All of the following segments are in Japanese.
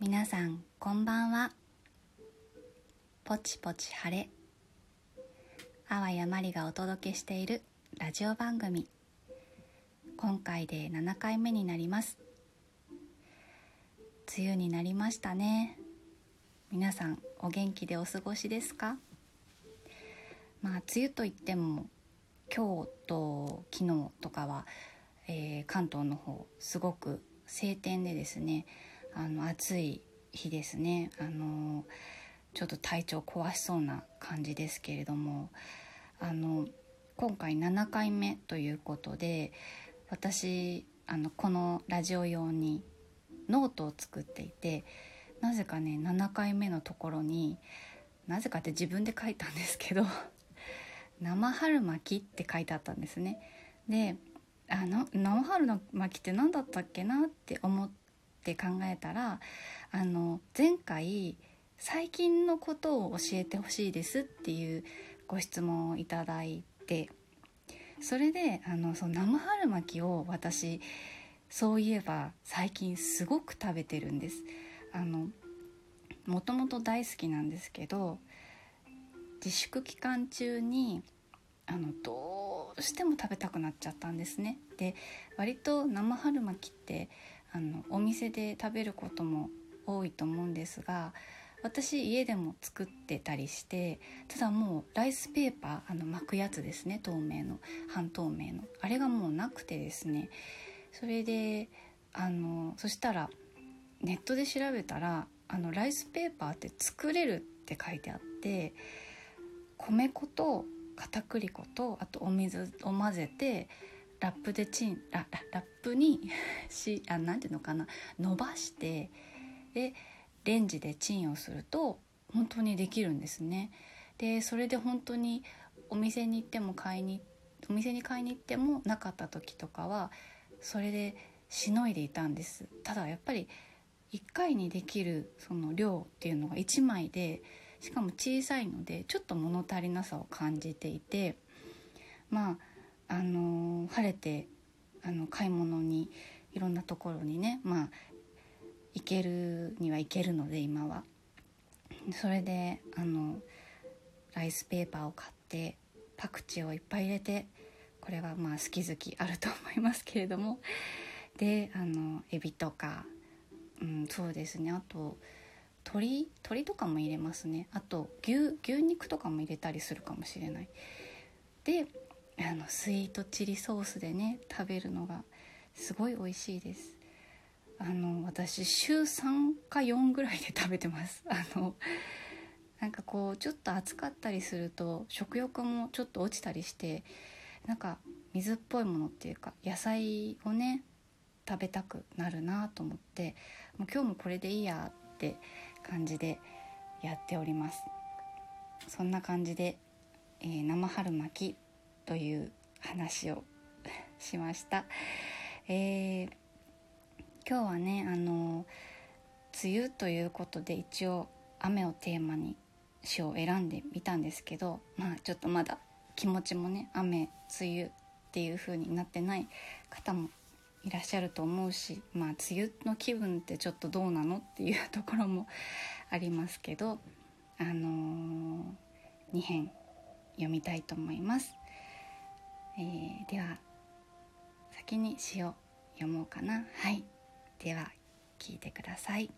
皆さんこんばんは。ポチポチ晴れ。あわやまりがお届けしているラジオ番組。今回で7回目になります。梅雨になりましたね。皆さんお元気でお過ごしですか？まあ梅雨といっても今日と昨日とかは、えー、関東の方すごく晴天でですね。あの暑い日ですねあのちょっと体調壊しそうな感じですけれどもあの今回7回目ということで私あのこのラジオ用にノートを作っていてなぜかね7回目のところになぜかって自分で書いたんですけど「生春巻き」って書いてあったんですね。であの生春巻きって何だったっけなって思っって考えたらあの前回最近のことを教えてほしいですっていうご質問をいただいてそれであのその生春巻きを私そういえば最近すごく食べてるんです。あのもともと大好きなんですけど自粛期間中にあのどうしても食べたくなっちゃったんですね。で割と生春巻きってあのお店で食べることも多いと思うんですが私家でも作ってたりしてただもうライスペーパーあの巻くやつですね透明の半透明の。あれがもうなくてですね。それであのそしたらネットで調べたらあのライスペーパーって作れるって書いてあって米粉と片栗粉とあとお水を混ぜてラップでチンララップに しあなんていうのかな伸ばしてでレンジでチンをすると本当にできるんですね。でそれで本当にお店に行っても買いにお店に買いに行ってもなかった時とかはそれでしのいでいたんですただやっぱり1回にできるその量っていうのが1枚でしかも小さいのでちょっと物足りなさを感じていてまああの晴れてあの買い物にいろんなところにねまあ行けるには行けるので今は。それであのライスペーパーを買ってパクチーをいっぱい入れてこれはまあ好き好きあると思いますけれども。であのエビとか、うん、そうですね。あと鶏鶏とかも入れますね。あと牛牛肉とかも入れたりするかもしれない。であのスイートチリソースでね食べるのがすごい美味しいです。あの私週3か4ぐらいで食べてます。あのなんかこうちょっと暑かったりすると食欲もちょっと落ちたりしてなんか水っぽいものっていうか野菜をね食べたくなるなと思ってもう今日もこれでいいやって感じでやっております。そんな感じで、えー、生春巻きという話を しました、えー今日はねあの梅雨ということで一応雨をテーマに詩を選んでみたんですけどまあちょっとまだ気持ちもね雨梅雨っていう風になってない方もいらっしゃると思うしまあ梅雨の気分ってちょっとどうなのっていうところもありますけどあのー、2編読みたいと思います。えー、では先に詩を読もうかな。はい。では聞いてください。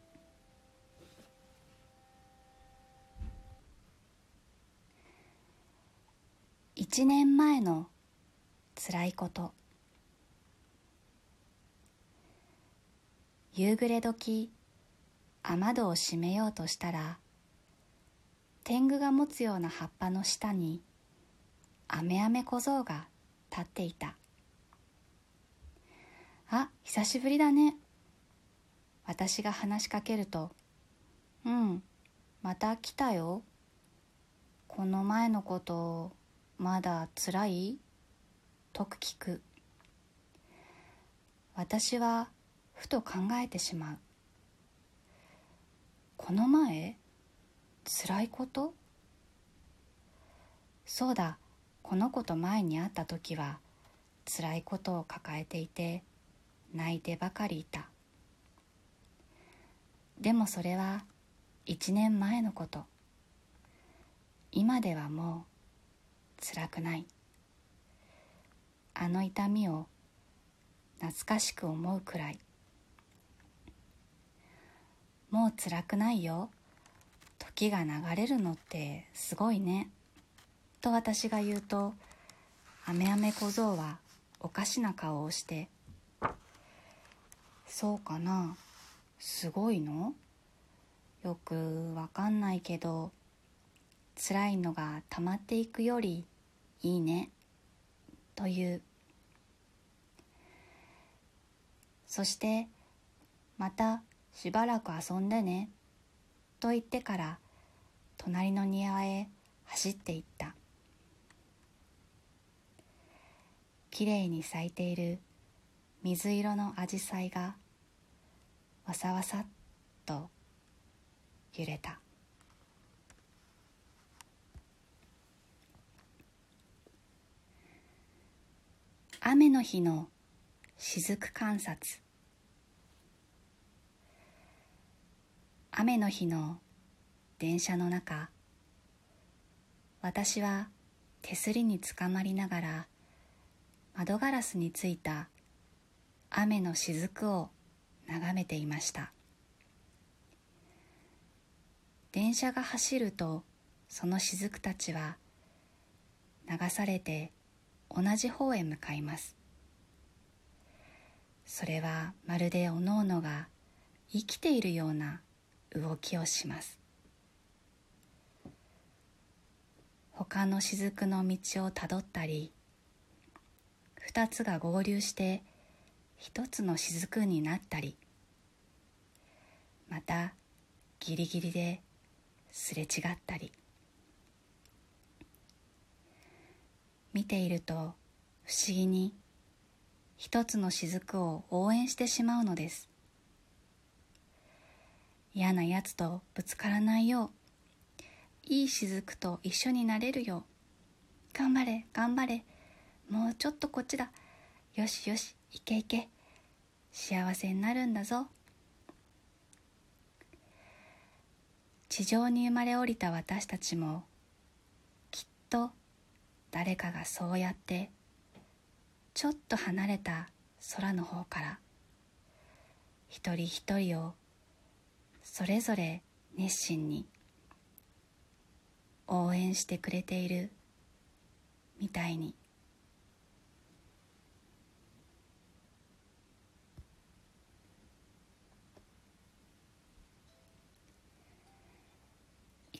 一年前の辛いこと。夕暮れ時雨戸を閉めようとしたら天狗が持つような葉っぱの下にアメアメ小僧が立っていたあ久しぶりだね。私が話しかけると「うんまた来たよ。この前のことまだつらい?」と聞く。私はふと考えてしまう。この前つらいことそうだ。この子と前に会った時はつらいことを抱えていて泣いてばかりいた。でもそれは1年前のこと。今ではもう辛くない。あの痛みを懐かしく思うくらい。もう辛くないよ。時が流れるのってすごいね。と私が言うとあめあめ小僧はおかしな顔をしてそうかなすごいの？よくわかんないけど辛いのが溜まっていくよりいいねという。そしてまたしばらく遊んでねと言ってから隣の庭へ走っていった。きれいに咲いている水色のアジサイがわさわさっと揺れた。雨の日の雫観察。雨の日の電車の中私は手すりにつかまりながら窓ガラスについた雨の雫を眺めていました。電車が走るとその雫たちは流されて同じ方へ向かいます。それはまるでおのおのが生きているような動きをします。他の雫の道をたどったり二つが合流して一つの雫になったりまたギリギリですれ違ったり。見ていると不思議に一つの雫を応援してしまうのです。嫌なやつとぶつからないよういい雫と一緒になれるよう頑張れ頑張れもうちょっとこっちだ。よしよしいけいけ幸せになるんだぞ。地上に生まれ降りた私たちもきっと誰かがそうやってちょっと離れた空の方から一人一人をそれぞれ熱心に応援してくれているみたいに。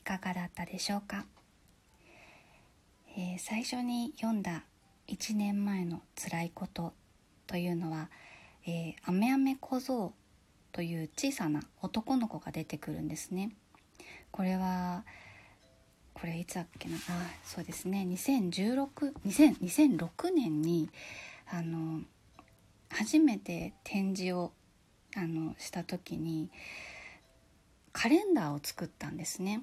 かがだったでしょうか、えー、最初に読んだ1年前の辛いことというのは「えー、アメアメ小僧」という小さな男の子が出てくるんですね。これはこれいつだっけな？あそうですね2016 2000 2006年にあの初めて展示をあのした時にカレンダーを作ったんですね。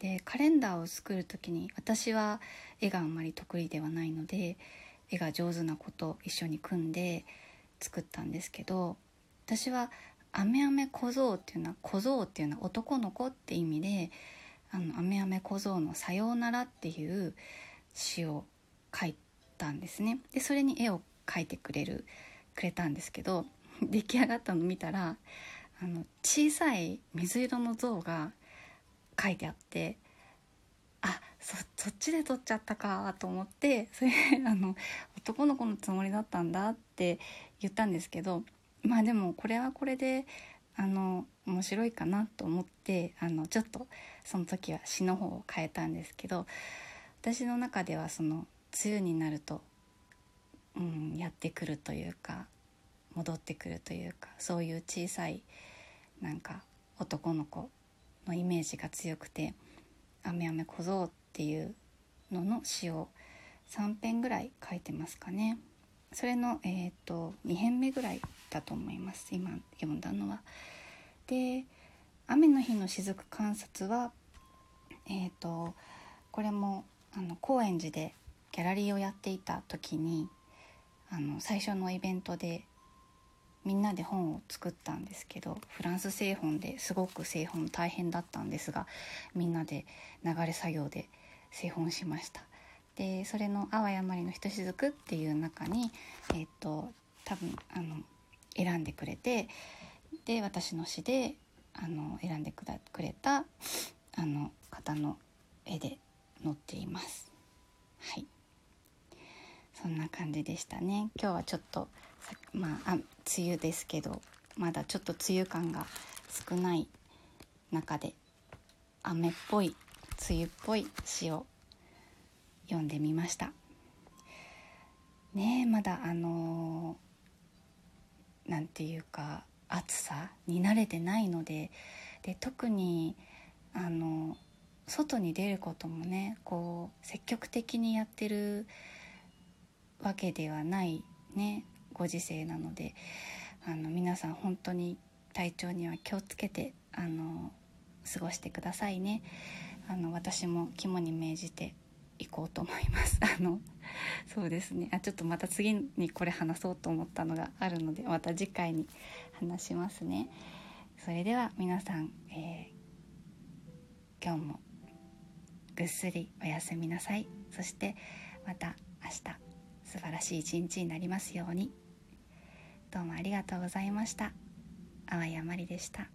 でカレンダーを作る時に私は絵があんまり得意ではないので絵が上手な子と一緒に組んで作ったんですけど私は「あめあめ小僧」っていうのは「小僧」っていうのは男の子って意味で「あのあめあめ小僧のさようなら」っていう詩を書いたんですね。でそれに絵を描いてくれるくれたんですけど 出来上がったの見たらあの小さい水色の像が書いてあってあそそっちで撮っちゃったかと思って それあの男の子のつもりだったんだって言ったんですけどまあでもこれはこれであの面白いかなと思ってあのちょっとその時は詩の方を変えたんですけど私の中ではその梅雨になると、うん、やってくるというか戻ってくるというかそういう小さいなんか男の子のイメージが強くて「雨雨小僧」っていうのの詩を3編ぐらい書いてますかねそれの、えーと、2編目ぐらいだと思います今読んだのは。で「雨の日の雫観察は」えーとこれもあの高円寺でギャラリーをやっていた時にあの最初のイベントでみんなで本を作ったんですけどフランス製本ですごく製本大変だったんですがみんなで流れ作業で製本しました。でそれの「あわやまりのひとしずく」っていう中にえっ、と多分あの選んでくれてで私の詩であの選んでくれたあの方の絵で載っています。はい。そんな感じでしたね。今日はちょっとまああ梅雨ですけどまだちょっと梅雨感が少ない中で雨っぽい梅雨っぽい詩を読んでみました。ねえまだあの何て言うか暑さに慣れてないのでで特にあの外に出ることもねこう積極的にやってるわけではないね。ご時世なのであの皆さん本当に体調には気をつけてあの過ごしてくださいね。あの私も肝に銘じていこうと思います。あのそうですね。あちょっとまた次にこれ話そうと思ったのがあるのでまた次回に話しますね。それでは皆さん、えー、今日もぐっすりおやすみなさい。そしてまた明日素晴らしい一日になりますように。どうもありがとうございました。淡谷まりでした。